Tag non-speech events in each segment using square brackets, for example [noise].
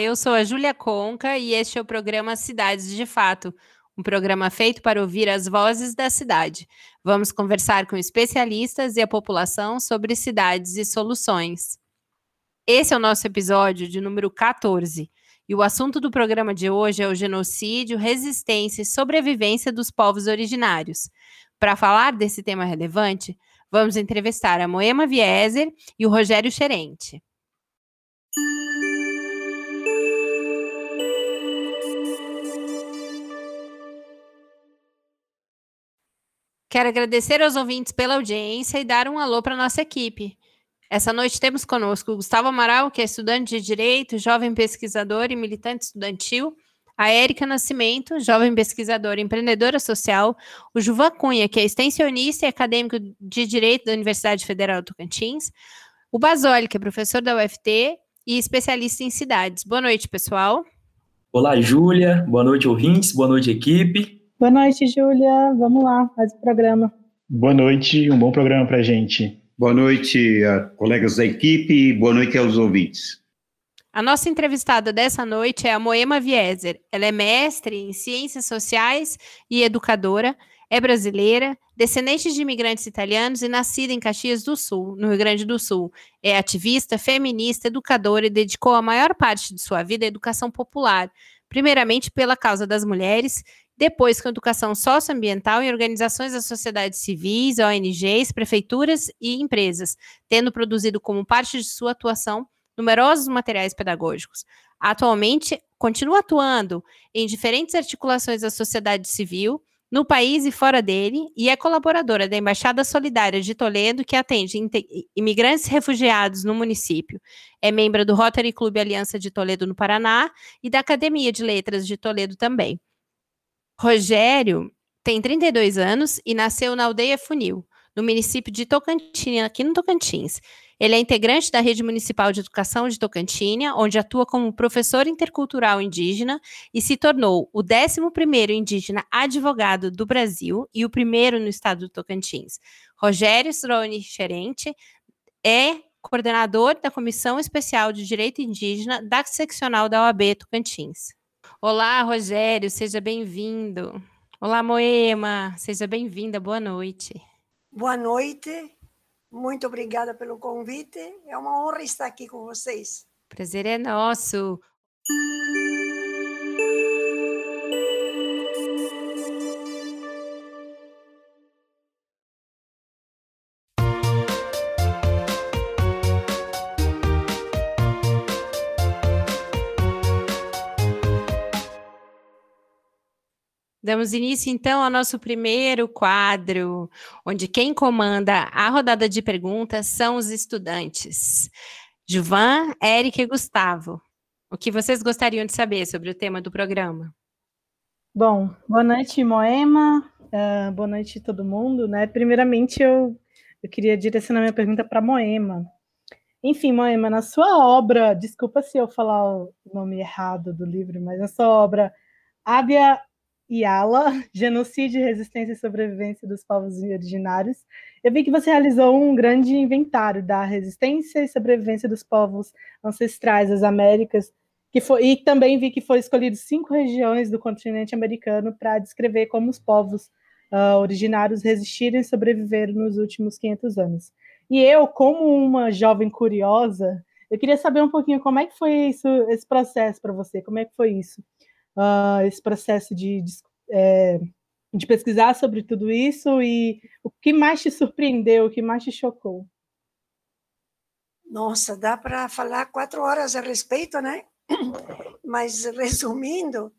eu sou a Júlia Conca e este é o programa Cidades de Fato, um programa feito para ouvir as vozes da cidade. Vamos conversar com especialistas e a população sobre cidades e soluções. Esse é o nosso episódio de número 14. E o assunto do programa de hoje é o genocídio, resistência e sobrevivência dos povos originários. Para falar desse tema relevante, vamos entrevistar a Moema Vieser e o Rogério Xerente. Quero agradecer aos ouvintes pela audiência e dar um alô para nossa equipe. Essa noite temos conosco Gustavo Amaral, que é estudante de Direito, jovem pesquisador e militante estudantil, a Érica Nascimento, jovem pesquisadora e empreendedora social, o Juvan Cunha, que é extensionista e acadêmico de Direito da Universidade Federal do Tocantins, o Basoli, que é professor da UFT e especialista em cidades. Boa noite, pessoal. Olá, Júlia. Boa noite, ouvintes. Boa noite, equipe. Boa noite, Júlia. Vamos lá, faz o programa. Boa noite, um bom programa para a gente. Boa noite, colegas da equipe, boa noite aos ouvintes. A nossa entrevistada dessa noite é a Moema Vieser. Ela é mestre em Ciências Sociais e educadora, é brasileira, descendente de imigrantes italianos e nascida em Caxias do Sul, no Rio Grande do Sul. É ativista, feminista, educadora e dedicou a maior parte de sua vida à educação popular, primeiramente pela causa das mulheres depois com educação socioambiental em organizações da sociedade civis, ONGs, prefeituras e empresas, tendo produzido como parte de sua atuação numerosos materiais pedagógicos. Atualmente, continua atuando em diferentes articulações da sociedade civil, no país e fora dele, e é colaboradora da Embaixada Solidária de Toledo, que atende imigrantes refugiados no município. É membro do Rotary Clube Aliança de Toledo, no Paraná, e da Academia de Letras de Toledo também. Rogério tem 32 anos e nasceu na aldeia Funil, no município de Tocantins, aqui no Tocantins. Ele é integrante da Rede Municipal de Educação de Tocantina, onde atua como professor intercultural indígena e se tornou o 11º indígena advogado do Brasil e o primeiro no estado do Tocantins. Rogério Strone Xerente é coordenador da Comissão Especial de Direito Indígena da seccional da OAB Tocantins. Olá, Rogério, seja bem-vindo. Olá, Moema, seja bem-vinda, boa noite. Boa noite, muito obrigada pelo convite, é uma honra estar aqui com vocês. Prazer é nosso. Damos início, então, ao nosso primeiro quadro, onde quem comanda a rodada de perguntas são os estudantes. Juvan, Eric e Gustavo. O que vocês gostariam de saber sobre o tema do programa? Bom, boa noite, Moema. Uh, boa noite, todo mundo. Né? Primeiramente, eu, eu queria direcionar minha pergunta para Moema. Enfim, Moema, na sua obra, desculpa se eu falar o nome errado do livro, mas na sua obra, Ábia Yala, [laughs] Genocídio, Resistência e Sobrevivência dos Povos Originários. Eu vi que você realizou um grande inventário da resistência e sobrevivência dos povos ancestrais das Américas, que foi, e também vi que foi escolhido cinco regiões do continente americano para descrever como os povos uh, originários resistiram e sobreviveram nos últimos 500 anos. E eu, como uma jovem curiosa, eu queria saber um pouquinho como é que foi isso, esse processo para você, como é que foi isso? Uh, esse processo de, de, é, de, pesquisar sobre tudo isso e o que mais te surpreendeu, o que mais te chocou? Nossa, dá para falar quatro horas a respeito, né? [coughs] Mas resumindo,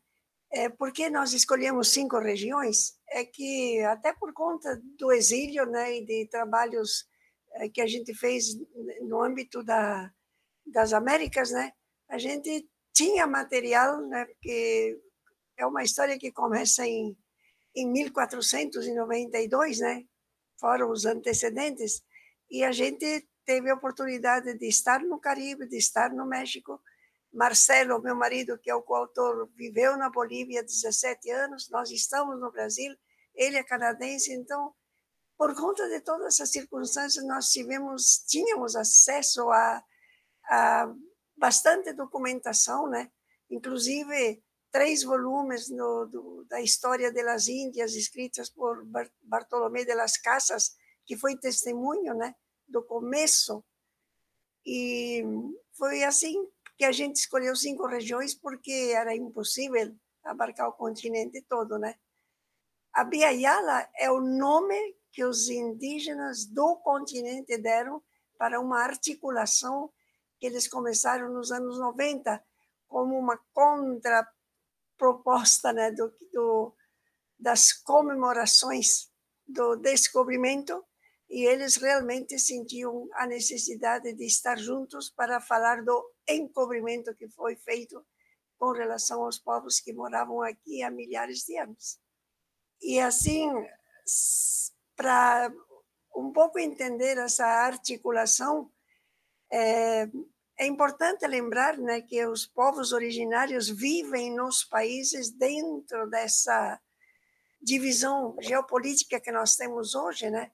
é, por que nós escolhemos cinco regiões? É que até por conta do exílio, né, e de trabalhos é, que a gente fez no âmbito da, das Américas, né, a gente tinha material, né, porque é uma história que começa em, em 1492, né, foram os antecedentes, e a gente teve a oportunidade de estar no Caribe, de estar no México. Marcelo, meu marido, que é o coautor, viveu na Bolívia 17 anos, nós estamos no Brasil, ele é canadense, então, por conta de todas essas circunstâncias, nós tivemos, tínhamos acesso a, a bastante documentação, né? inclusive três volumes no, do, da história das Índias, escritas por Bartolomé de las Casas, que foi testemunho né? do começo. E foi assim que a gente escolheu cinco regiões, porque era impossível abarcar o continente todo. Né? A Biayala é o nome que os indígenas do continente deram para uma articulação que eles começaram nos anos 90 como uma contraproposta né, do, do, das comemorações do descobrimento e eles realmente sentiam a necessidade de estar juntos para falar do encobrimento que foi feito com relação aos povos que moravam aqui há milhares de anos. E assim, para um pouco entender essa articulação, é, é importante lembrar né, que os povos originários vivem nos países dentro dessa divisão geopolítica que nós temos hoje, né?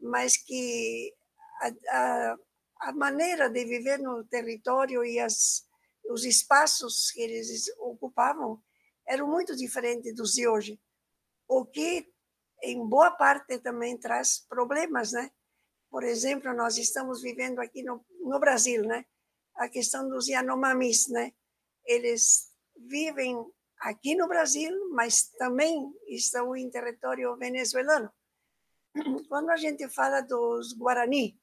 mas que a, a, a maneira de viver no território e as, os espaços que eles ocupavam eram muito diferentes dos de hoje, o que em boa parte também traz problemas, né? Por exemplo, nós estamos vivendo aqui no, no Brasil, né? A questão dos Yanomamis, né? Eles vivem aqui no Brasil, mas também estão em território venezuelano. Quando a gente fala dos Guarani,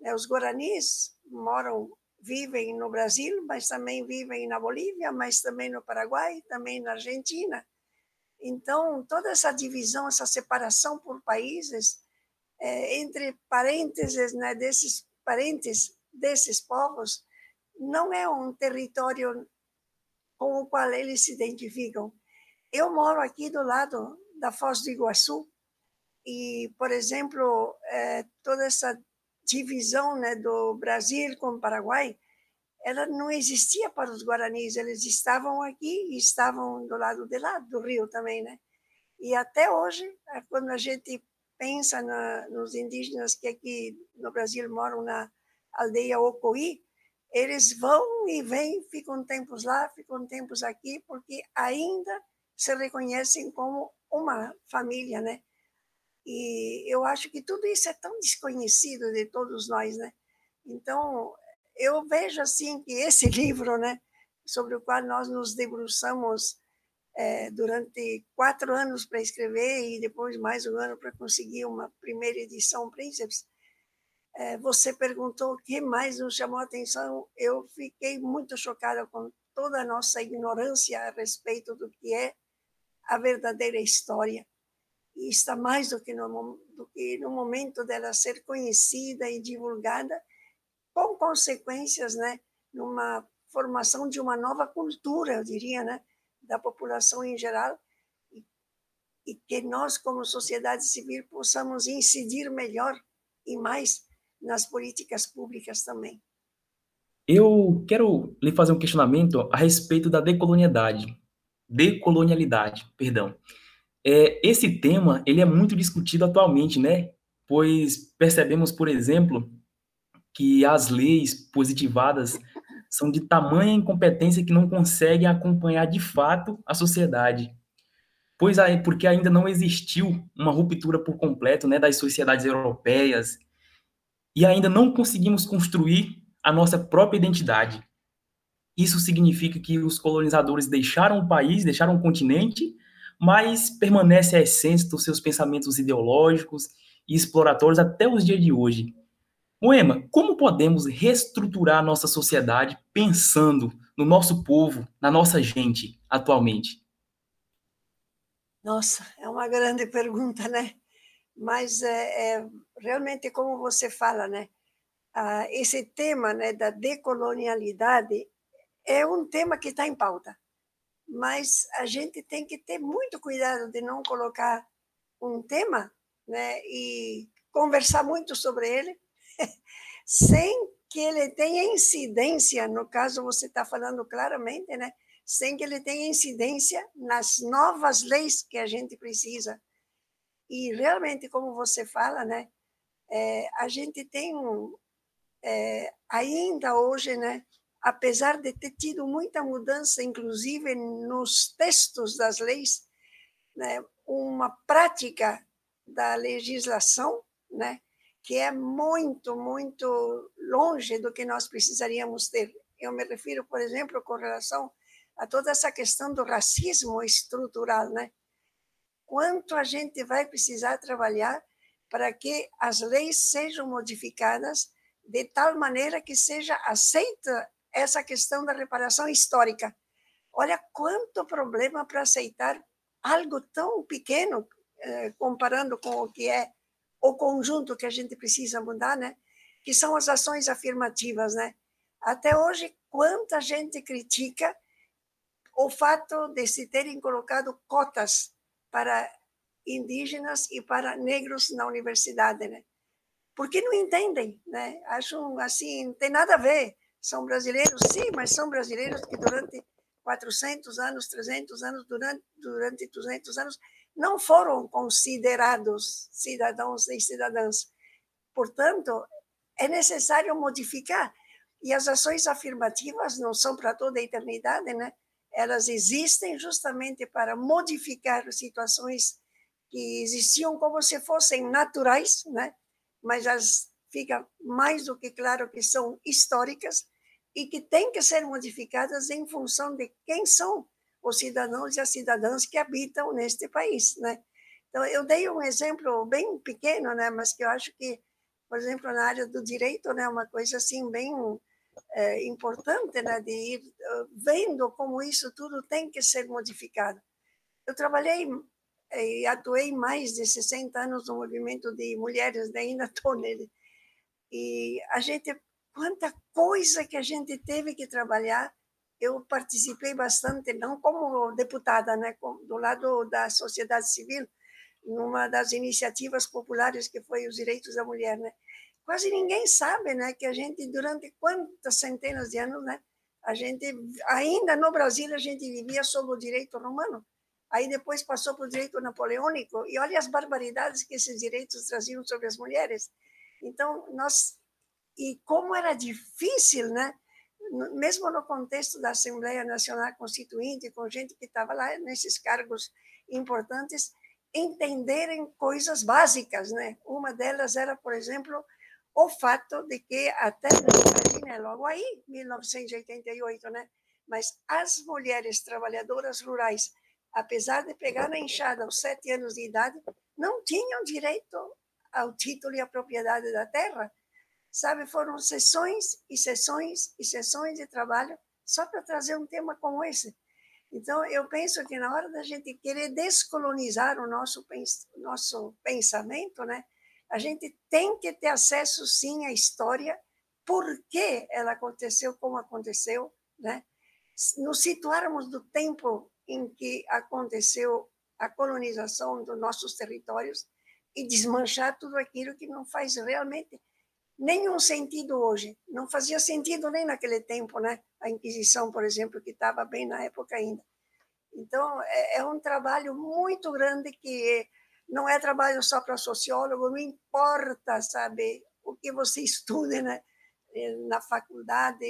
né, os Guaranis moram, vivem no Brasil, mas também vivem na Bolívia, mas também no Paraguai, também na Argentina. Então, toda essa divisão, essa separação por países, é, entre parênteses né, desses parentes desses povos, não é um território com o qual eles se identificam. Eu moro aqui do lado da Foz do Iguaçu e, por exemplo, é, toda essa divisão né, do Brasil com o Paraguai, ela não existia para os guaranis, eles estavam aqui e estavam do lado de lá do rio também, né? E até hoje, é, quando a gente pensa na, nos indígenas que aqui no Brasil moram na aldeia Ocoí, eles vão e vêm, ficam tempos lá, ficam tempos aqui, porque ainda se reconhecem como uma família, né? E eu acho que tudo isso é tão desconhecido de todos nós, né? Então, eu vejo assim que esse [laughs] livro, né, sobre o qual nós nos debruçamos é, durante quatro anos para escrever e depois mais um ano para conseguir uma primeira edição Príncipes, você perguntou o que mais nos chamou a atenção. Eu fiquei muito chocada com toda a nossa ignorância a respeito do que é a verdadeira história. E está mais do que no, do que no momento dela ser conhecida e divulgada, com consequências, né, numa formação de uma nova cultura, eu diria, né, da população em geral, e, e que nós, como sociedade civil, possamos incidir melhor e mais nas políticas públicas também. Eu quero lhe fazer um questionamento a respeito da decolonialidade, decolonialidade, perdão. É, esse tema ele é muito discutido atualmente, né? Pois percebemos, por exemplo, que as leis positivadas são de tamanha incompetência que não conseguem acompanhar de fato a sociedade. Pois aí, porque ainda não existiu uma ruptura por completo, né, das sociedades europeias e ainda não conseguimos construir a nossa própria identidade. Isso significa que os colonizadores deixaram o país, deixaram o continente, mas permanece a essência dos seus pensamentos ideológicos e exploratórios até os dias de hoje. Moema, como podemos reestruturar nossa sociedade pensando no nosso povo, na nossa gente, atualmente? Nossa, é uma grande pergunta, né? Mas é, é realmente como você fala, né? Ah, esse tema né, da decolonialidade é um tema que está em pauta, mas a gente tem que ter muito cuidado de não colocar um tema né, e conversar muito sobre ele, [laughs] sem que ele tenha incidência, no caso você está falando claramente, né, sem que ele tenha incidência nas novas leis que a gente precisa. E realmente, como você fala, né, é, a gente tem um, é, ainda hoje, né, apesar de ter tido muita mudança, inclusive nos textos das leis, né, uma prática da legislação, né, que é muito, muito longe do que nós precisaríamos ter. Eu me refiro, por exemplo, com relação a toda essa questão do racismo estrutural, né? Quanto a gente vai precisar trabalhar para que as leis sejam modificadas de tal maneira que seja aceita essa questão da reparação histórica. Olha quanto problema para aceitar algo tão pequeno, eh, comparando com o que é o conjunto que a gente precisa mudar, né? Que são as ações afirmativas, né? Até hoje, quanta gente critica o fato de se terem colocado cotas para indígenas e para negros na universidade, né? Porque não entendem, né? Acham assim, não tem nada a ver. São brasileiros, sim, mas são brasileiros que durante 400 anos, 300 anos, durante, durante 200 anos, não foram considerados cidadãos e cidadãs. Portanto, é necessário modificar. E as ações afirmativas não são para toda a eternidade, né? Elas existem justamente para modificar situações que existiam como se fossem naturais, né? Mas as fica mais do que claro que são históricas e que têm que ser modificadas em função de quem são os cidadãos e as cidadãs que habitam neste país, né? Então, eu dei um exemplo bem pequeno, né, mas que eu acho que, por exemplo, na área do direito, né, uma coisa assim bem é, importante, né, de ir uh, vendo como isso tudo tem que ser modificado. Eu trabalhei e atuei mais de 60 anos no movimento de mulheres, ainda estou nele. E a gente, quanta coisa que a gente teve que trabalhar eu participei bastante, não como deputada, né, do lado da sociedade civil, numa das iniciativas populares que foi os direitos da mulher, né? Quase ninguém sabe, né, que a gente durante quantas centenas de anos, né, a gente ainda no Brasil a gente vivia sob o direito romano. Aí depois passou para o direito napoleônico e olha as barbaridades que esses direitos traziam sobre as mulheres. Então, nós e como era difícil, né? mesmo no contexto da Assembleia Nacional Constituinte, com gente que estava lá nesses cargos importantes, entenderem coisas básicas, né? Uma delas era, por exemplo, o fato de que até né, logo aí, 1988, né? Mas as mulheres trabalhadoras rurais, apesar de pegar na enxada aos sete anos de idade, não tinham direito ao título e à propriedade da terra sabe? Foram sessões e sessões e sessões de trabalho só para trazer um tema como esse. Então, eu penso que na hora da gente querer descolonizar o nosso, nosso pensamento, né, a gente tem que ter acesso, sim, à história, por que ela aconteceu como aconteceu, né? nos situarmos do tempo em que aconteceu a colonização dos nossos territórios e desmanchar tudo aquilo que não faz realmente nenhum sentido hoje. Não fazia sentido nem naquele tempo, né? A Inquisição, por exemplo, que estava bem na época ainda. Então, é, é um trabalho muito grande que não é trabalho só para sociólogo, não importa, sabe, o que você [laughs] estude, né? na faculdade,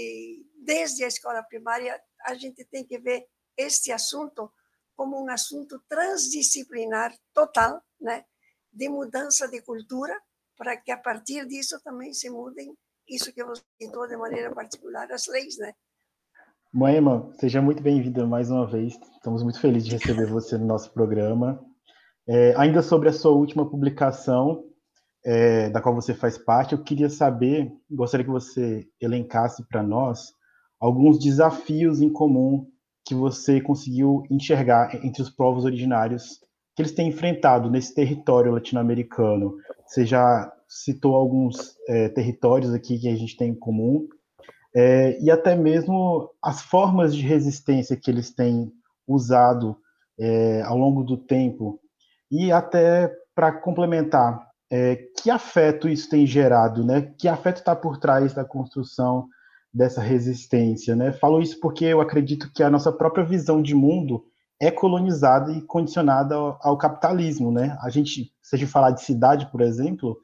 desde a escola primária, a gente tem que ver este assunto como um assunto transdisciplinar total, né? de mudança de cultura, para que a partir disso também se mudem isso que você citou de maneira particular, as leis, né? Moema, seja muito bem-vinda mais uma vez. Estamos muito felizes de receber você no nosso programa. É, ainda sobre a sua última publicação, é, da qual você faz parte, eu queria saber, gostaria que você elencasse para nós alguns desafios em comum que você conseguiu enxergar entre os povos originários que eles têm enfrentado nesse território latino-americano. Você já citou alguns é, territórios aqui que a gente tem em comum, é, e até mesmo as formas de resistência que eles têm usado é, ao longo do tempo. E até para complementar, é, que afeto isso tem gerado, né? Que afeto está por trás da construção dessa resistência, né? Falo isso porque eu acredito que a nossa própria visão de mundo é colonizada e condicionada ao, ao capitalismo, né? A gente, se a gente falar de cidade, por exemplo,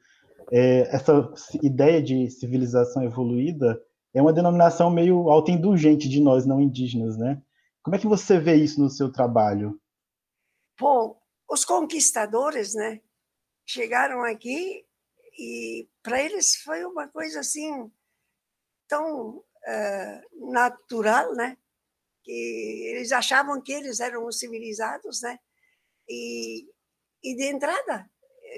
é, essa ideia de civilização evoluída é uma denominação meio autoindulgente de nós não indígenas, né? Como é que você vê isso no seu trabalho? Bom, os conquistadores, né, chegaram aqui e para eles foi uma coisa assim tão uh, natural, né, que eles achavam que eles eram os civilizados, né, e, e de entrada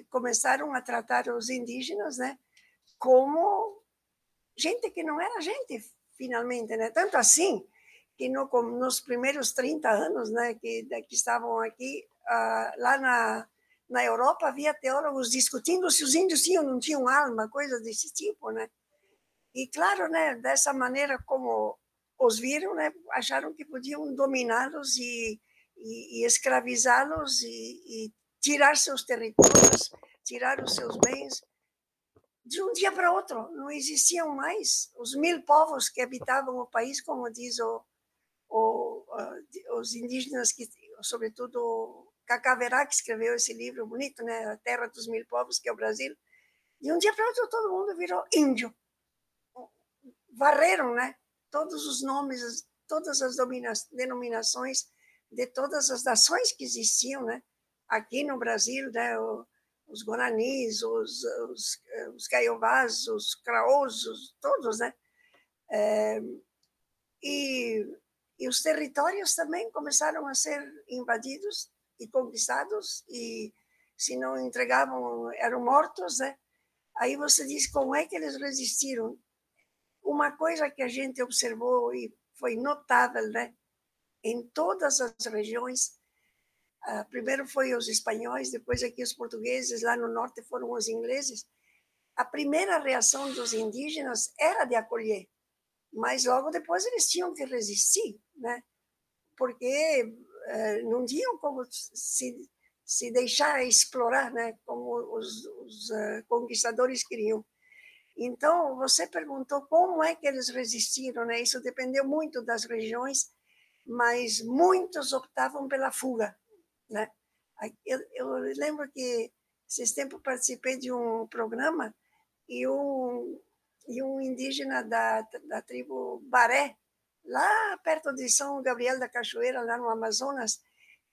começaram a tratar os indígenas, né, como gente que não era gente, finalmente, né? Tanto assim que no, nos primeiros 30 anos, né, que, que estavam aqui, lá na, na Europa havia teólogos discutindo se os índios tinham ou não tinham alma, coisas desse tipo, né? E claro, né, dessa maneira como os viram, né, acharam que podiam dominá-los e, e, e escravizá-los e, e tirar seus territórios, tirar os seus bens de um dia para outro. Não existiam mais os mil povos que habitavam o país, como diz o, o, os indígenas, que, sobretudo Cacaverá, que escreveu esse livro bonito, né? A Terra dos Mil Povos, que é o Brasil. De um dia para outro, todo mundo virou índio. Varreram, né? Todos os nomes, todas as denominações de todas as nações que existiam, né? aqui no Brasil, né, os guaranis, os, os, os caiovás, os craosos, todos, né? É, e, e os territórios também começaram a ser invadidos e conquistados, e se não entregavam, eram mortos, né? Aí você diz como é que eles resistiram. Uma coisa que a gente observou e foi notável, né? Em todas as regiões, Uh, primeiro foi os espanhóis, depois aqui os portugueses, lá no norte foram os ingleses. A primeira reação dos indígenas era de acolher, mas logo depois eles tinham que resistir, né? Porque não tinham como se, se deixar explorar, né? Como os, os uh, conquistadores queriam. Então, você perguntou como é que eles resistiram, né? Isso dependeu muito das regiões, mas muitos optavam pela fuga, né? Eu, eu lembro que esses tempos participei de um programa e um, e um indígena da, da tribo Baré, lá perto de São Gabriel da Cachoeira, lá no Amazonas,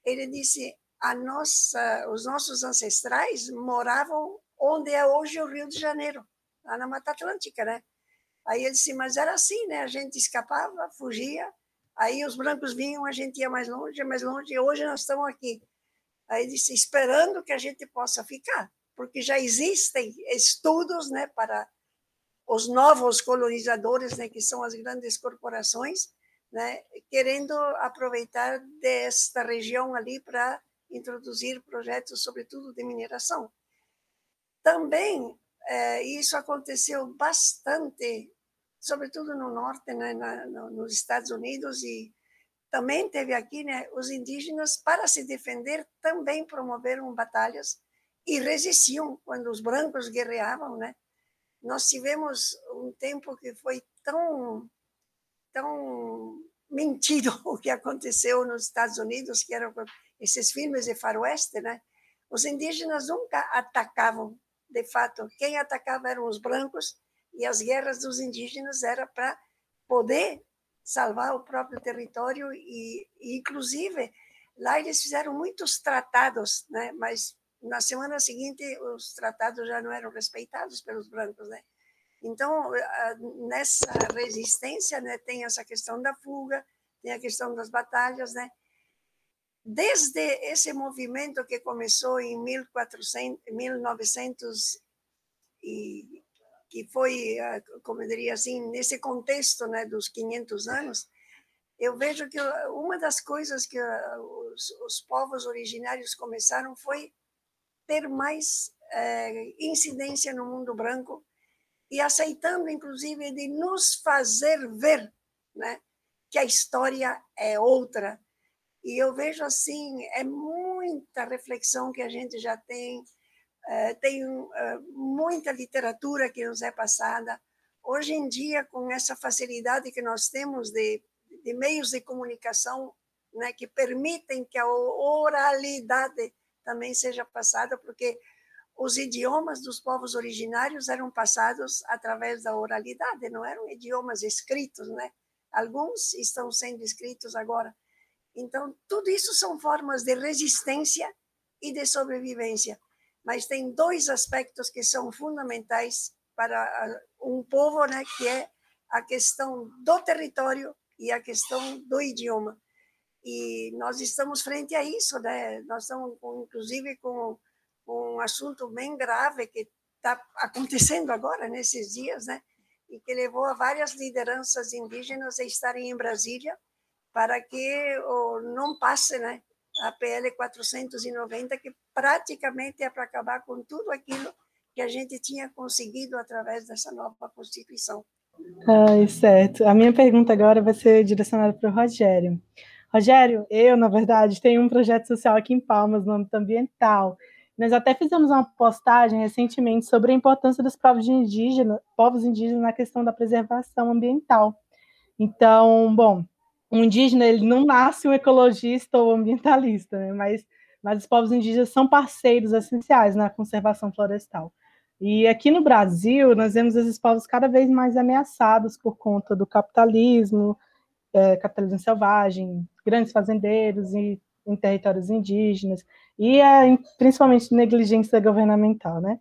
ele disse: a nossa, os nossos ancestrais moravam onde é hoje o Rio de Janeiro, lá na Mata Atlântica, né? Aí ele disse: mas era assim, né? A gente escapava, fugia, Aí os brancos vinham, a gente ia mais longe, mais longe, e hoje nós estamos aqui. Aí disse, esperando que a gente possa ficar, porque já existem estudos né, para os novos colonizadores, né, que são as grandes corporações, né, querendo aproveitar desta região ali para introduzir projetos, sobretudo de mineração. Também é, isso aconteceu bastante sobretudo no norte, né, na, no, nos Estados Unidos e também teve aqui, né, os indígenas para se defender também promoveram batalhas e resistiam quando os brancos guerreavam, né? Nós tivemos um tempo que foi tão tão mentido [laughs] o que aconteceu nos Estados Unidos, que eram esses filmes de faroeste, né? Os indígenas nunca atacavam, de fato. Quem atacava eram os brancos e as guerras dos indígenas era para poder salvar o próprio território e, inclusive lá eles fizeram muitos tratados, né? Mas na semana seguinte os tratados já não eram respeitados pelos brancos, né? Então nessa resistência, né, tem essa questão da fuga, tem a questão das batalhas, né? Desde esse movimento que começou em 1400, 1900 e que foi, como eu diria assim, nesse contexto né, dos 500 anos, eu vejo que uma das coisas que os, os povos originários começaram foi ter mais é, incidência no mundo branco e aceitando, inclusive, de nos fazer ver né, que a história é outra. E eu vejo assim, é muita reflexão que a gente já tem, é, tem é, muita literatura que nos é passada. Hoje em dia, com essa facilidade que nós temos de, de meios de comunicação né, que permitem que a oralidade também seja passada, porque os idiomas dos povos originários eram passados através da oralidade, não eram idiomas escritos, né? Alguns estão sendo escritos agora. Então, tudo isso são formas de resistência e de sobrevivência. Mas tem dois aspectos que são fundamentais para um povo, né, que é a questão do território e a questão do idioma. E nós estamos frente a isso, né? Nós estamos, inclusive, com um assunto bem grave que está acontecendo agora, nesses dias, né? E que levou a várias lideranças indígenas a estarem em Brasília para que não passe, né? A PL 490, que praticamente é para acabar com tudo aquilo que a gente tinha conseguido através dessa nova Constituição. Ai, certo. A minha pergunta agora vai ser direcionada para o Rogério. Rogério, eu, na verdade, tenho um projeto social aqui em Palmas, no âmbito ambiental, nós até fizemos uma postagem recentemente sobre a importância dos povos indígenas, povos indígenas na questão da preservação ambiental. Então, bom, o indígena ele não nasce um ecologista ou ambientalista, né? mas, mas os povos indígenas são parceiros essenciais na conservação florestal. E aqui no Brasil, nós vemos esses povos cada vez mais ameaçados por conta do capitalismo, é, capitalismo selvagem, grandes fazendeiros e em territórios indígenas, e a, principalmente negligência governamental, né?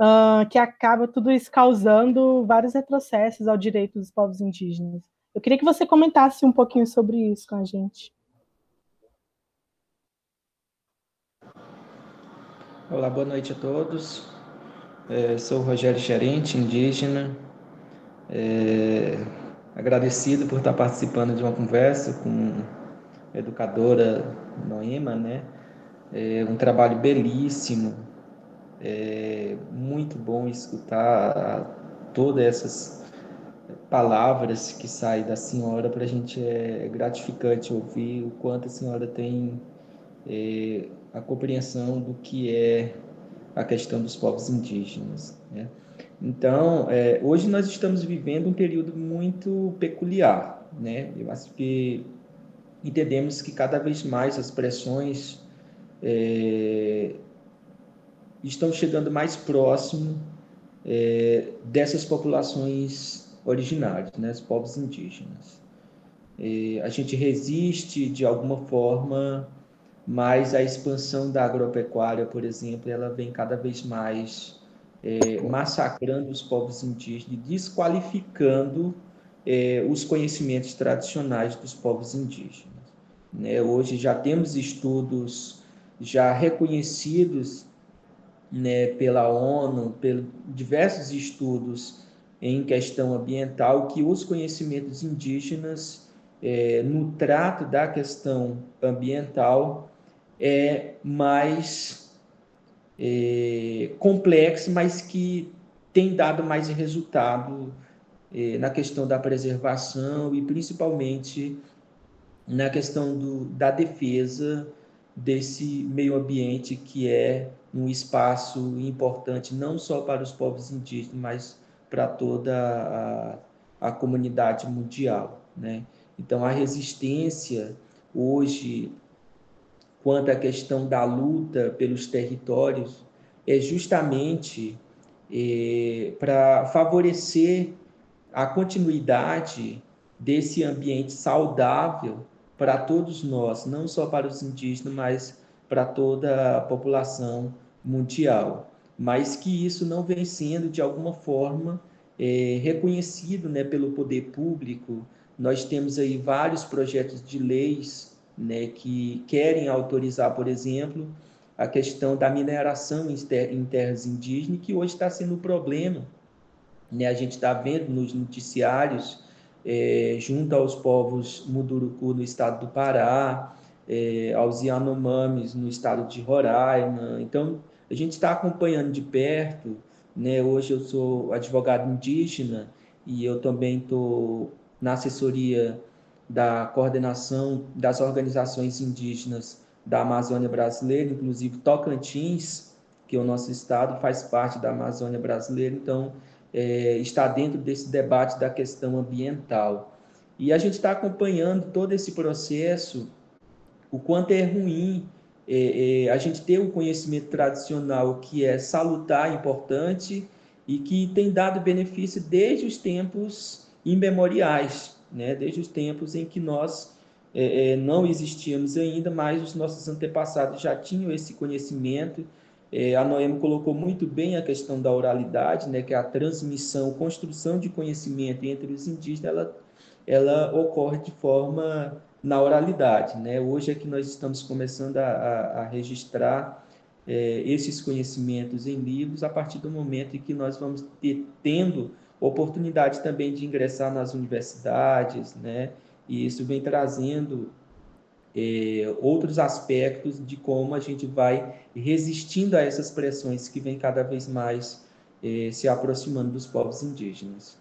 Uh, que acaba tudo isso causando vários retrocessos ao direito dos povos indígenas. Eu queria que você comentasse um pouquinho sobre isso com a gente. Olá, boa noite a todos. É, sou Rogério Gerente, indígena. É, agradecido por estar participando de uma conversa com educadora Noema, né? É um trabalho belíssimo, é muito bom escutar todas essas palavras que saem da senhora. Para a gente é gratificante ouvir o quanto a senhora tem é, a compreensão do que é a questão dos povos indígenas. Né? Então, é, hoje nós estamos vivendo um período muito peculiar. Né? Eu acho que entendemos que cada vez mais as pressões é, estão chegando mais próximo é, dessas populações originárias, né, os povos indígenas. É, a gente resiste de alguma forma, mas a expansão da agropecuária, por exemplo, ela vem cada vez mais é, massacrando os povos indígenas, desqualificando é, os conhecimentos tradicionais dos povos indígenas. Né? Hoje já temos estudos já reconhecidos né, pela ONU, pelos diversos estudos em questão ambiental, que os conhecimentos indígenas é, no trato da questão ambiental é mais é, complexo, mas que tem dado mais resultado eh, na questão da preservação e principalmente na questão do, da defesa desse meio ambiente que é um espaço importante não só para os povos indígenas, mas para toda a, a comunidade mundial. Né? Então, a resistência hoje quanto à questão da luta pelos territórios é justamente é, para favorecer a continuidade desse ambiente saudável para todos nós, não só para os indígenas, mas para toda a população mundial. Mas que isso não vem sendo, de alguma forma, é, reconhecido né, pelo poder público. Nós temos aí vários projetos de leis né, que querem autorizar, por exemplo, a questão da mineração em terras indígenas, que hoje está sendo um problema né? A gente está vendo nos noticiários, é, junto aos povos Muduruku no estado do Pará, é, aos Yanomamis no estado de Roraima. Então, a gente está acompanhando de perto né? Hoje eu sou advogado indígena e eu também estou na assessoria da coordenação das organizações indígenas da Amazônia brasileira, inclusive Tocantins, que é o nosso estado, faz parte da Amazônia brasileira, então é, está dentro desse debate da questão ambiental. E a gente está acompanhando todo esse processo, o quanto é ruim é, é, a gente ter um conhecimento tradicional que é salutar, importante e que tem dado benefício desde os tempos imemoriais, né? desde os tempos em que nós é, é, não existíamos ainda, mas os nossos antepassados já tinham esse conhecimento. É, a Noemi colocou muito bem a questão da oralidade, né? que é a transmissão, construção de conhecimento entre os indígenas, ela, ela ocorre de forma na oralidade. Né? Hoje é que nós estamos começando a, a, a registrar é, esses conhecimentos em livros a partir do momento em que nós vamos ter, tendo oportunidade também de ingressar nas universidades, né? E isso vem trazendo é, outros aspectos de como a gente vai resistindo a essas pressões que vem cada vez mais é, se aproximando dos povos indígenas.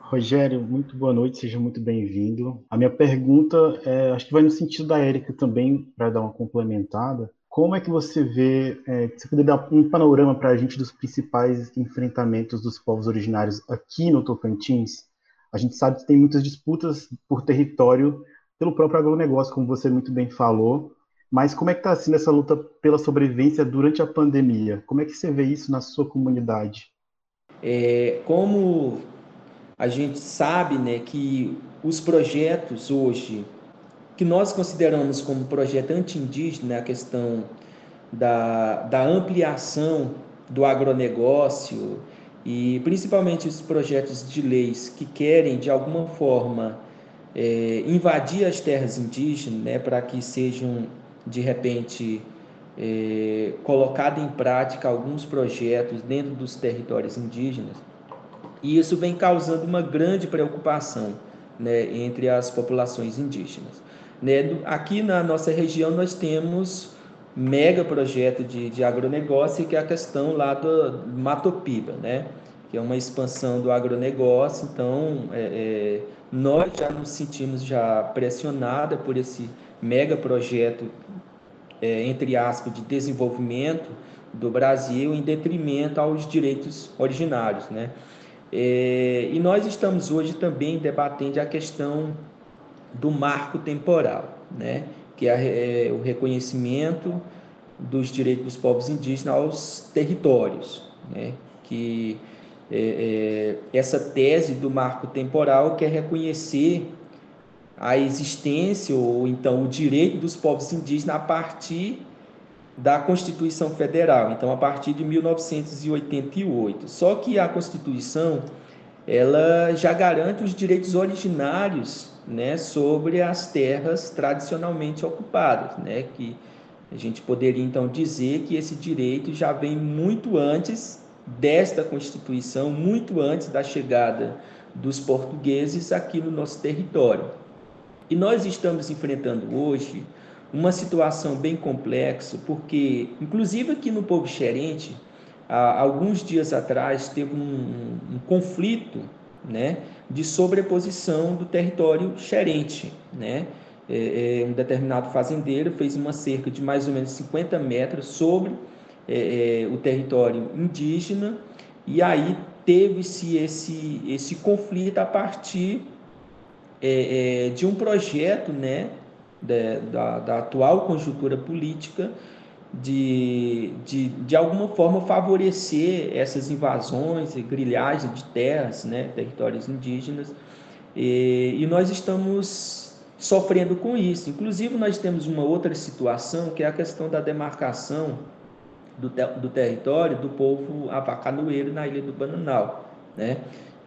Rogério, muito boa noite, seja muito bem-vindo. A minha pergunta, é, acho que vai no sentido da Érica também, para dar uma complementada. Como é que você vê, é, você poderia dar um panorama para a gente dos principais enfrentamentos dos povos originários aqui no Tocantins? A gente sabe que tem muitas disputas por território pelo próprio agronegócio, como você muito bem falou, mas como é que está sendo essa luta pela sobrevivência durante a pandemia? Como é que você vê isso na sua comunidade? É, como a gente sabe né, que os projetos hoje que nós consideramos como projeto anti-indígena, a questão da, da ampliação do agronegócio e principalmente os projetos de leis que querem, de alguma forma, é, invadir as terras indígenas, né, para que sejam, de repente, é, colocados em prática alguns projetos dentro dos territórios indígenas. E isso vem causando uma grande preocupação né, entre as populações indígenas. Né? Aqui na nossa região nós temos mega projeto de, de agronegócio, que é a questão lá do Matopiba, né? que é uma expansão do agronegócio. Então, é, é, nós já nos sentimos já pressionada por esse mega projeto, é, entre aspas, de desenvolvimento do Brasil em detrimento aos direitos originários. Né? É, e nós estamos hoje também debatendo a questão do marco temporal, né? que é, é o reconhecimento dos direitos dos povos indígenas aos territórios, né? que é, é, essa tese do marco temporal quer reconhecer a existência ou então o direito dos povos indígenas a partir da Constituição Federal, então a partir de 1988. Só que a Constituição ela já garante os direitos originários né, sobre as terras tradicionalmente ocupadas, né, que a gente poderia então dizer que esse direito já vem muito antes desta Constituição, muito antes da chegada dos portugueses aqui no nosso território. E nós estamos enfrentando hoje uma situação bem complexa, porque, inclusive aqui no povo xerente, há alguns dias atrás teve um, um conflito né, de sobreposição do território xerente. Né? É, é, um determinado fazendeiro fez uma cerca de mais ou menos 50 metros sobre é, é, o território indígena e aí teve-se esse, esse conflito a partir é, é, de um projeto né, da, da, da atual conjuntura política de, de, de alguma forma favorecer essas invasões e grilhagem de terras, né, territórios indígenas, e, e, nós estamos sofrendo com isso. Inclusive, nós temos uma outra situação, que é a questão da demarcação do, do território do povo abacanoeiro na Ilha do Bananal, né,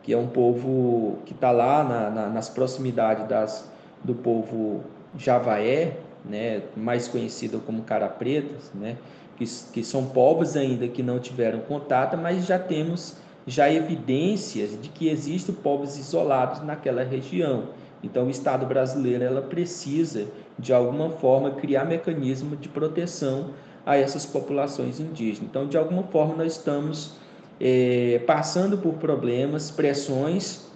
que é um povo que está lá na, na, nas proximidades das, do povo Javaé, né, mais conhecida como cara pretas, né, que, que são povos ainda que não tiveram contato, mas já temos já evidências de que existem povos isolados naquela região. Então, o Estado brasileiro ela precisa, de alguma forma, criar mecanismo de proteção a essas populações indígenas. Então, de alguma forma, nós estamos é, passando por problemas, pressões,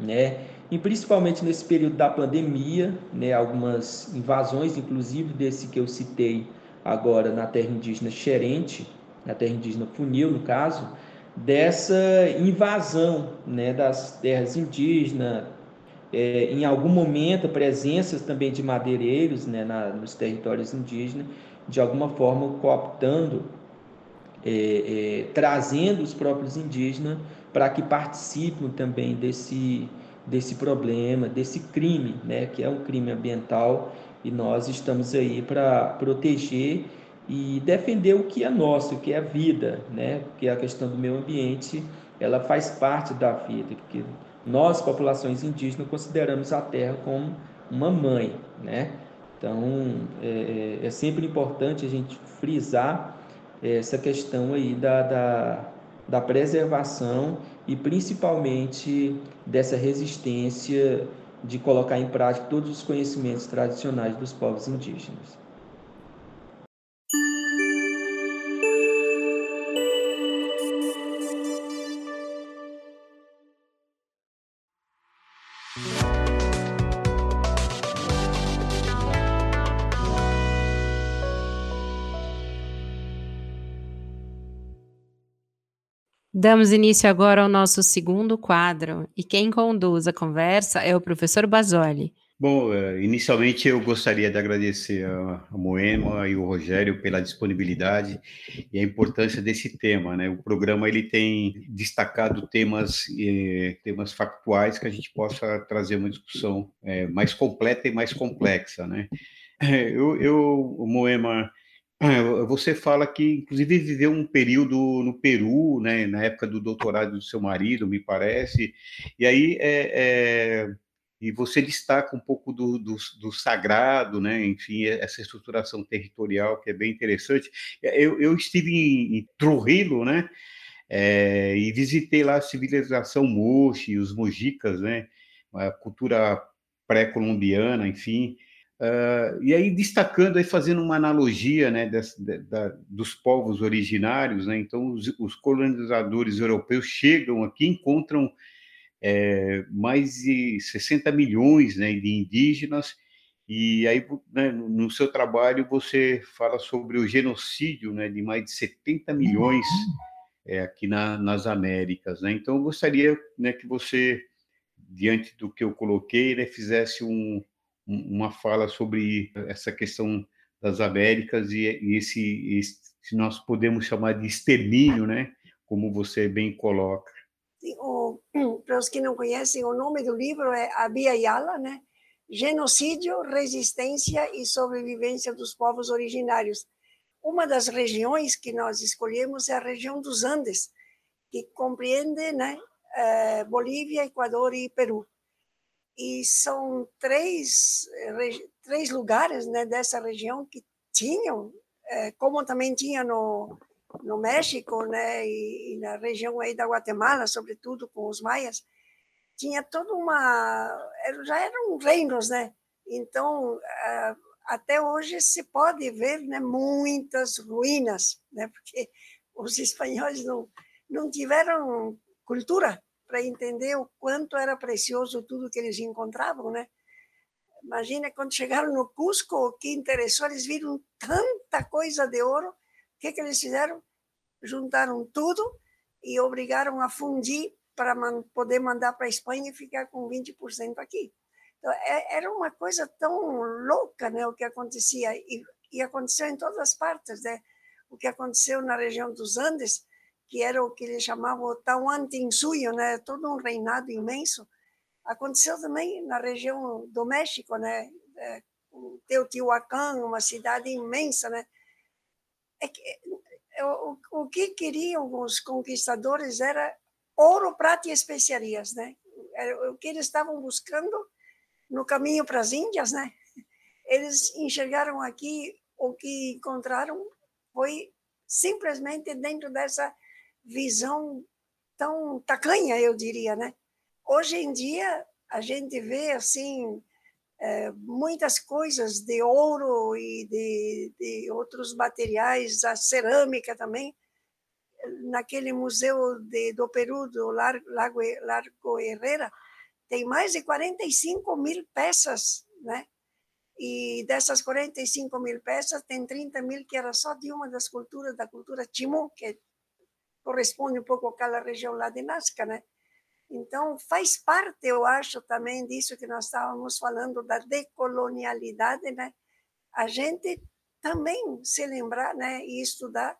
né? E principalmente nesse período da pandemia, né? Algumas invasões, inclusive desse que eu citei agora na terra indígena Xerente, na terra indígena Funil, no caso, dessa invasão, né? Das terras indígenas, é, em algum momento presenças também de madeireiros né, na, nos territórios indígenas, de alguma forma cooptando, é, é, trazendo os próprios indígenas para que participem também desse, desse problema, desse crime, né, que é um crime ambiental, e nós estamos aí para proteger e defender o que é nosso, o que é a vida, né, porque a questão do meio ambiente ela faz parte da vida, porque nós, populações indígenas, consideramos a terra como uma mãe, né? Então, é, é, é sempre importante a gente frisar essa questão aí da, da, da preservação e principalmente dessa resistência de colocar em prática todos os conhecimentos tradicionais dos povos indígenas. Damos início agora ao nosso segundo quadro, e quem conduz a conversa é o professor Basoli. Bom, é, inicialmente eu gostaria de agradecer a Moema e o Rogério pela disponibilidade e a importância desse tema, né? O programa ele tem destacado temas temas factuais que a gente possa trazer uma discussão eh, mais completa e mais complexa, né? Eu, eu Moema, é, você fala que, inclusive, viveu um período no Peru, né, na época do doutorado do seu marido, me parece, e aí é, é, e você destaca um pouco do, do, do, sagrado, né, enfim, essa estruturação territorial que é bem interessante. Eu, eu estive em, em Trujillo, né, é, e visitei lá a civilização Moche, os Mojicas, né, a cultura pré-colombiana, enfim, Uh, e aí destacando, aí fazendo uma analogia né, das, da, dos povos originários, né, então os, os, colonizadores europeus chegam aqui encontram é, mais de 60 milhões né, de indígenas, e aí né, no seu trabalho você fala sobre o genocídio né, de mais de 70 milhões é, aqui na, nas Américas. Né, então eu gostaria né, que você, diante do que eu coloquei, né, fizesse um uma fala sobre essa questão das Américas e, e esse, se nós podemos chamar de extermínio, né? Como você bem coloca. [clears throat] Para os que não conhecem, o nome do livro é Abia Yala, né? Genocídio, Resistência e Sobrevivência dos Povos Originários. Uma das regiões que nós escolhemos é a região dos Andes, que compreende né, eh, Bolívia, Equador e Peru e são três, três lugares né, dessa região que tinham, é, como também tinha no, no México né, e, e, na região aí da Guatemala, sobretudo com os maias, tinha toda uma... já eram reinos, né? Então, até hoje se pode ver né, muitas ruínas, né? Porque os [laughs] espanhóis não, não tiveram cultura para entender o quanto era precioso tudo que eles encontravam, né? Imagina quando chegaram no Cusco, o que interessou, eles viram tanta coisa de ouro, o que, que eles fizeram? Juntaram tudo e obrigaram a fundir para man poder mandar para a Espanha e ficar com 20% aqui. Então, é, era uma coisa tão louca né, o que acontecia, e, e aconteceu em todas as partes. Né? O que aconteceu na região dos Andes, que era o que eles chamavam o Tahuantinsuyo, né? todo um reinado imenso. Aconteceu também na região do México, né? É, Teotihuacan, uma cidade imensa, né? É que, o, o que queriam os conquistadores era ouro, prata e especiarias, né? Era o que eles estavam buscando no caminho para as Índias, né? Eles enxergaram aqui o que encontraram foi simplesmente dentro dessa visão tão tacanha, eu diria, né? Hoje em dia a gente vê assim é, muitas coisas de ouro e de, de outros materiais, a cerâmica também, naquele museu de, do Peru, do Largo, Largo Herrera, tem mais de 45 mil peças, né? E dessas 45 mil peças, tem 30 mil que era só de uma das culturas, da cultura Timon, que corresponde um pouco àquela região lá de Nazca, né? Então, faz parte, eu acho, também disso que nós estávamos falando, da decolonialidade, né? A gente também se lembrar né, e estudar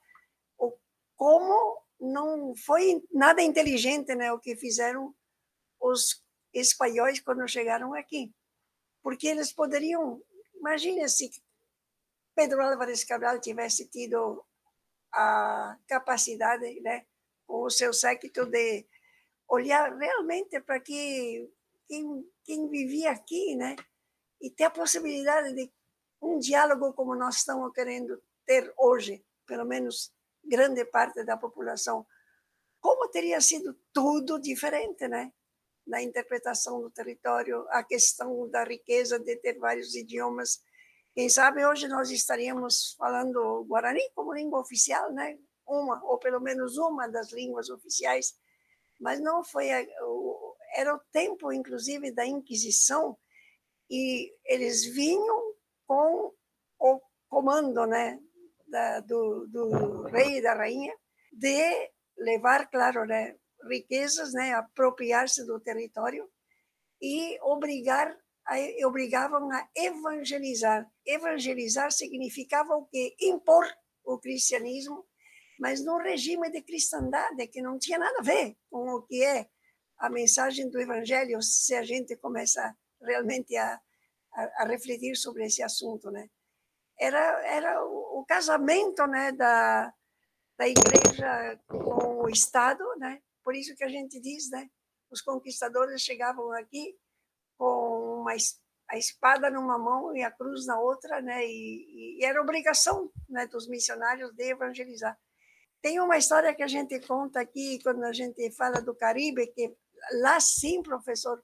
o, como não foi nada inteligente né, o que fizeram os espanhóis quando chegaram aqui. Porque eles poderiam, imagine se Pedro Álvares Cabral tivesse tido a capacidade, né, o seu séquito de olhar realmente para que quem, quem vivia aqui, né, e ter a possibilidade de um diálogo como nós estamos querendo ter hoje, pelo menos grande parte da população, como teria sido tudo diferente, né? Na interpretação do território, a questão da riqueza de ter vários idiomas. Quem sabe hoje nós estaríamos falando guarani como língua oficial, né? Uma, ou pelo menos uma das línguas oficiais mas não foi era o tempo inclusive da Inquisição e eles vinham com o comando, né, da, do, do rei e da rainha de levar, claro, né, riquezas, né, apropriar-se do território e obrigar obrigavam a evangelizar. Evangelizar significava o que impor o cristianismo mas num regime de cristandade que não tinha nada a ver com o que é a mensagem do Evangelho, se a gente começa realmente a, a, a refletir sobre esse assunto, né? Era era o, o casamento, né, da da igreja com o Estado, né? Por isso que a gente diz, né? Os conquistadores chegavam aqui com uma a espada numa mão e a cruz na outra, né? E, e era obrigação, né, dos missionários de evangelizar. Tem uma história que a gente conta aqui quando a gente fala do Caribe, que lá sim, professor,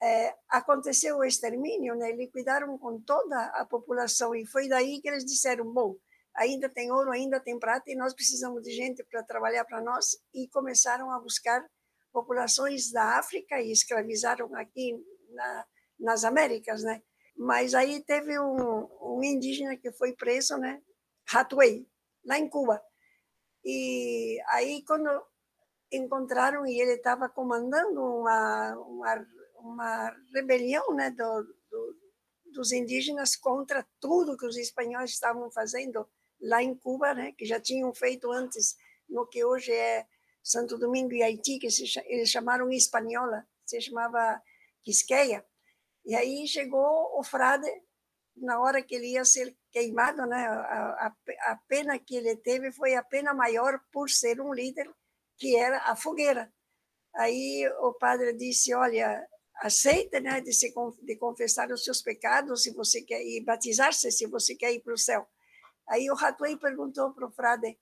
é, aconteceu o extermínio, né? liquidaram com toda a população, e foi daí que eles disseram: bom, ainda tem ouro, ainda tem prata, e nós precisamos de gente para trabalhar para nós, e começaram a buscar populações da África e escravizaram aqui na, nas Américas, né? Mas aí teve um, um indígena que foi preso, né? Hathaway, lá em Cuba. E aí, quando encontraram e ele estava comandando uma, uma, uma rebelião né, do, do, dos indígenas contra tudo que os espanhóis estavam fazendo lá em Cuba, né, que já tinham feito antes no que hoje é Santo Domingo e Haiti, que se, eles chamaram Espanhola, se chamava Quisqueia. E aí chegou o frade na hora que ele ia ser queimado, né? A, a, a, pena que ele teve foi a pena maior por ser um líder, que era a fogueira. Aí o padre disse: Olha, aceita, né, de, se, de confessar os seus pecados se você quer e batizar-se se você quer ir para o céu. Aí o Ratuei perguntou para o frade: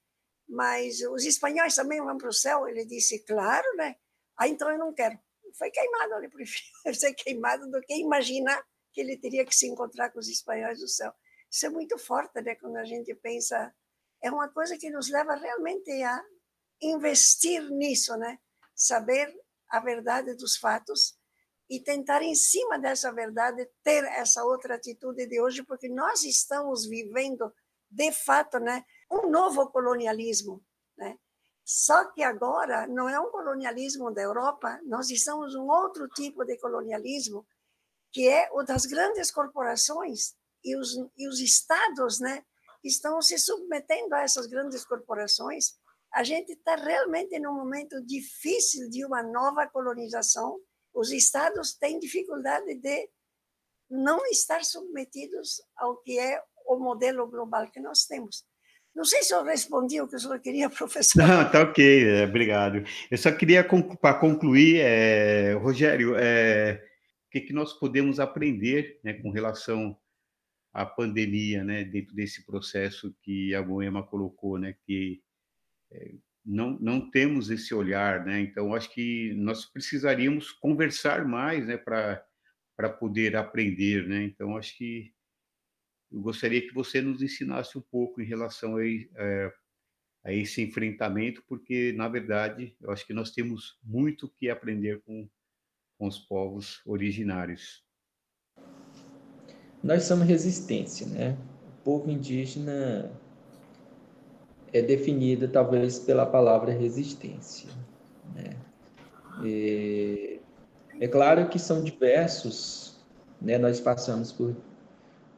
Mas os espanhóis também vão para o céu? Ele disse: Claro, né? Ah, então eu não quero. Foi queimado, ele prefere [laughs] ser queimado do que imaginar que ele teria que se encontrar com os espanhóis do céu. Isso é muito forte, né? Quando a gente pensa, é uma coisa que nos leva realmente a investir nisso, né? Saber a verdade dos fatos e tentar, em cima dessa verdade, ter essa outra atitude de hoje, porque nós estamos vivendo, de fato, né, um novo colonialismo. Né? Só que agora não é um colonialismo da Europa, nós estamos um outro tipo de colonialismo que é o das grandes corporações e os, e os estados, né, estão se submetendo a essas grandes corporações. A gente está realmente num momento difícil de uma nova colonização. Os estados têm dificuldade de não estar submetidos ao que é o modelo global que nós temos. Não sei se eu respondi o que o senhor queria, [laughs] professor. Não, tá ok, é, obrigado. Eu só queria, para concluir, é, Rogério, é, o que, que nós podemos aprender né, com relação à pandemia, né, dentro desse processo que a Moema colocou, né, que é, não, não temos esse olhar, né, então acho que nós precisaríamos conversar mais, né, para poder aprender, né, então acho que eu gostaria que você nos ensinasse um pouco em relação a, é, a esse enfrentamento, porque, na verdade, eu acho que nós temos muito que aprender com, com os povos originários. Nós somos resistência, né? O povo indígena é definido talvez pela palavra resistência, né? E, é claro que são diversos, né? Nós passamos por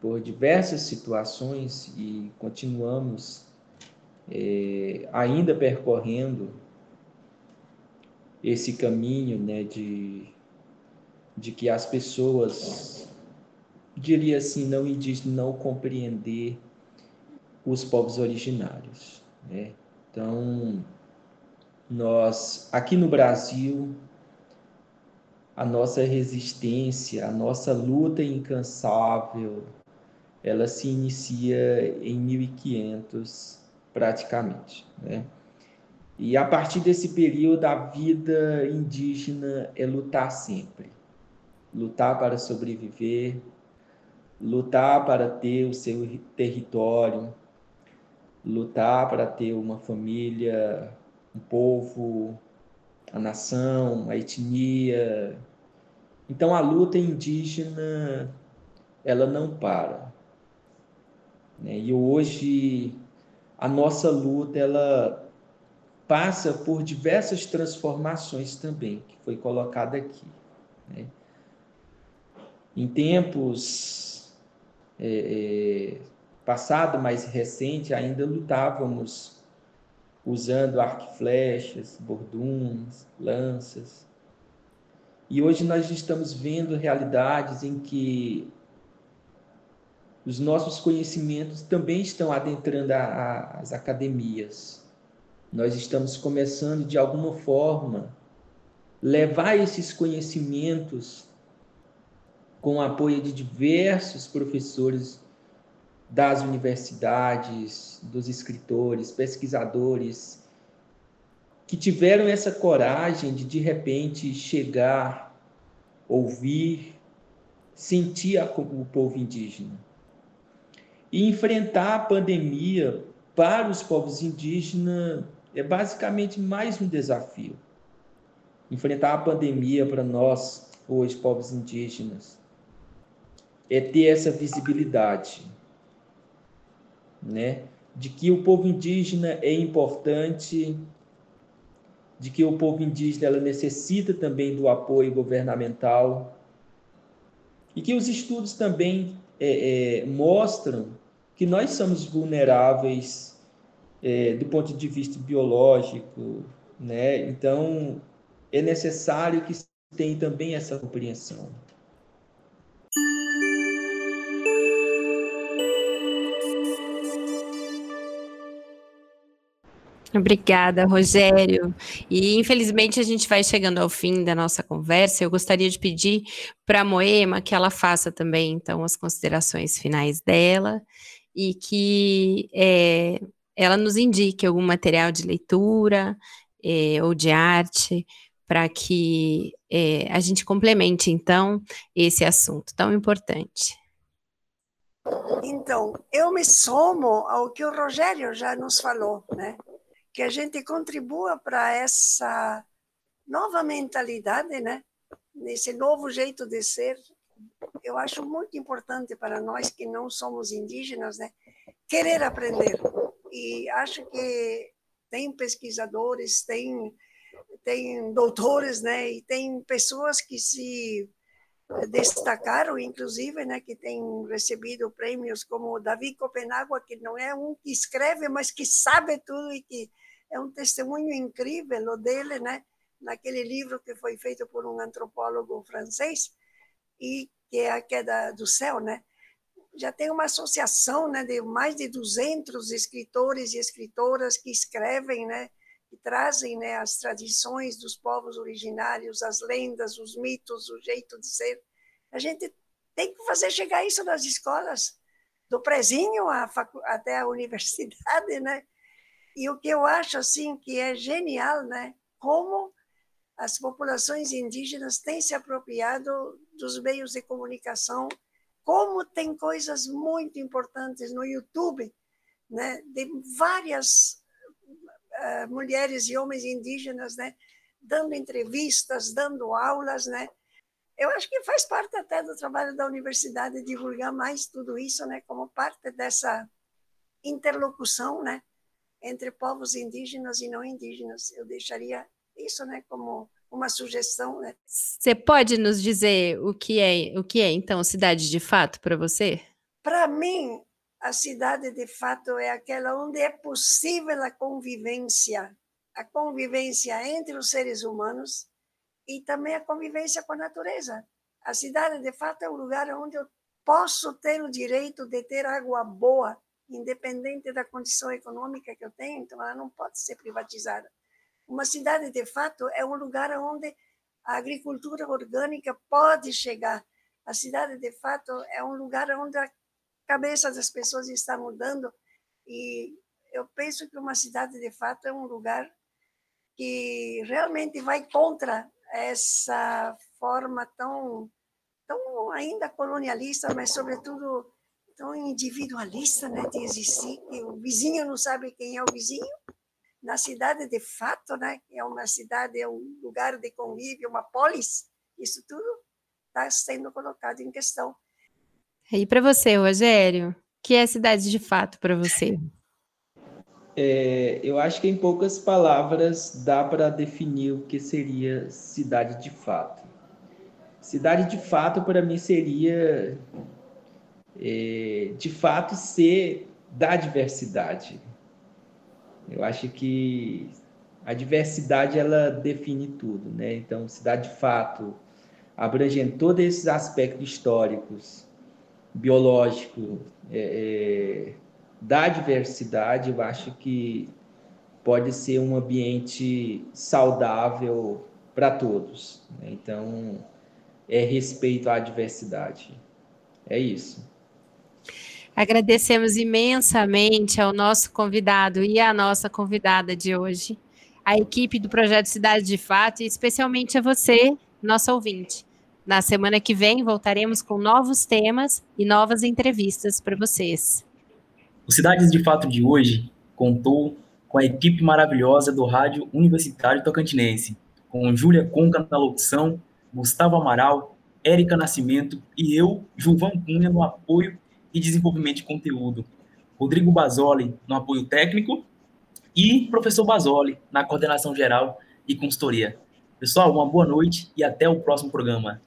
por diversas situações e continuamos é, ainda percorrendo esse caminho né, de, de que as pessoas, diria assim, não indígenas, não compreender os povos originários. Né? Então, nós, aqui no Brasil, a nossa resistência, a nossa luta incansável, ela se inicia em 1500 praticamente, né? E a partir desse período, a vida indígena é lutar sempre. Lutar para sobreviver, lutar para ter o seu território, lutar para ter uma família, um povo, a nação, a etnia. Então a luta indígena ela não para. Né? E hoje a nossa luta ela passa por diversas transformações também, que foi colocada aqui. Né? Em tempos é, é, passado, mais recente, ainda lutávamos usando arco flechas, borduns, lanças. E hoje nós estamos vendo realidades em que os nossos conhecimentos também estão adentrando a, a, as academias. Nós estamos começando, de alguma forma, levar esses conhecimentos com o apoio de diversos professores das universidades, dos escritores, pesquisadores, que tiveram essa coragem de, de repente, chegar, ouvir, sentir a, o povo indígena e enfrentar a pandemia para os povos indígenas é basicamente mais um desafio. Enfrentar a pandemia para nós, hoje, povos indígenas, é ter essa visibilidade, né? De que o povo indígena é importante, de que o povo indígena ela necessita também do apoio governamental e que os estudos também é, é, mostram que nós somos vulneráveis é, do ponto de vista biológico, né? Então é necessário que tenha também essa compreensão. Obrigada, Rogério. E infelizmente a gente vai chegando ao fim da nossa conversa. Eu gostaria de pedir para a Moema que ela faça também então as considerações finais dela e que é, ela nos indique algum material de leitura é, ou de arte para que é, a gente complemente, então, esse assunto tão importante. Então, eu me somo ao que o Rogério já nos falou, né? Que a gente contribua para essa nova mentalidade, né? Nesse novo jeito de ser eu acho muito importante para nós que não somos indígenas, né, querer aprender. E acho que tem pesquisadores, tem tem doutores, né, e tem pessoas que se destacaram, inclusive, né, que têm recebido prêmios como Davi Copenagua, que não é um que escreve, mas que sabe tudo e que é um testemunho incrível o dele, né, naquele livro que foi feito por um antropólogo francês e que é a queda do céu, né? Já tem uma associação, né, de mais de 200 escritores e escritoras que escrevem, né, que trazem, né, as tradições dos povos originários, as lendas, os mitos, o jeito de ser. A gente tem que fazer chegar isso nas escolas, do prezinho até a universidade, né? E o que eu acho assim que é genial, né? Como as populações indígenas têm se apropriado dos meios de comunicação, como tem coisas muito importantes no YouTube, né, de várias uh, mulheres e homens indígenas, né? Dando entrevistas, dando aulas, né? Eu acho que faz parte até do trabalho da universidade divulgar mais tudo isso, né? Como parte dessa interlocução, né? Entre povos indígenas e não indígenas. Eu deixaria isso, né? Como uma sugestão, né? Você pode nos dizer o que é, o que é então cidade de fato para você? Para mim, a cidade de fato é aquela onde é possível a convivência, a convivência entre os seres humanos e também a convivência com a natureza. A cidade de fato é um lugar onde eu posso ter o direito de ter água boa, independente da condição econômica que eu tenho, então ela não pode ser privatizada. Uma cidade, de fato, é um lugar onde a agricultura orgânica pode chegar. A cidade, de fato, é um lugar onde a cabeça das pessoas está mudando e eu penso que uma cidade, de fato, é um lugar que realmente vai contra essa forma tão, tão ainda colonialista, mas, sobretudo, tão individualista né, de existir, que o vizinho não sabe quem é o vizinho, na cidade de fato, né, é uma cidade, é um lugar de convívio, uma polis, isso tudo está sendo colocado em questão. E para você, Rogério, o que é cidade de fato para você? É, eu acho que em poucas palavras dá para definir o que seria cidade de fato. Cidade de fato para mim seria é, de fato ser da diversidade, eu acho que a diversidade ela define tudo, né? Então, cidade de fato, abrangendo todos esses aspectos históricos, biológicos, é, é, da diversidade, eu acho que pode ser um ambiente saudável para todos. Né? Então, é respeito à diversidade. É isso. Agradecemos imensamente ao nosso convidado e à nossa convidada de hoje, a equipe do Projeto Cidade de Fato e especialmente a você, nosso ouvinte. Na semana que vem voltaremos com novos temas e novas entrevistas para vocês. O Cidades de Fato de hoje contou com a equipe maravilhosa do Rádio Universitário Tocantinense, com Júlia Conca na locução, Gustavo Amaral, Érica Nascimento e eu, Gilvan Cunha, no apoio e desenvolvimento de conteúdo. Rodrigo Basoli no apoio técnico e professor Basoli na coordenação geral e consultoria. Pessoal, uma boa noite e até o próximo programa.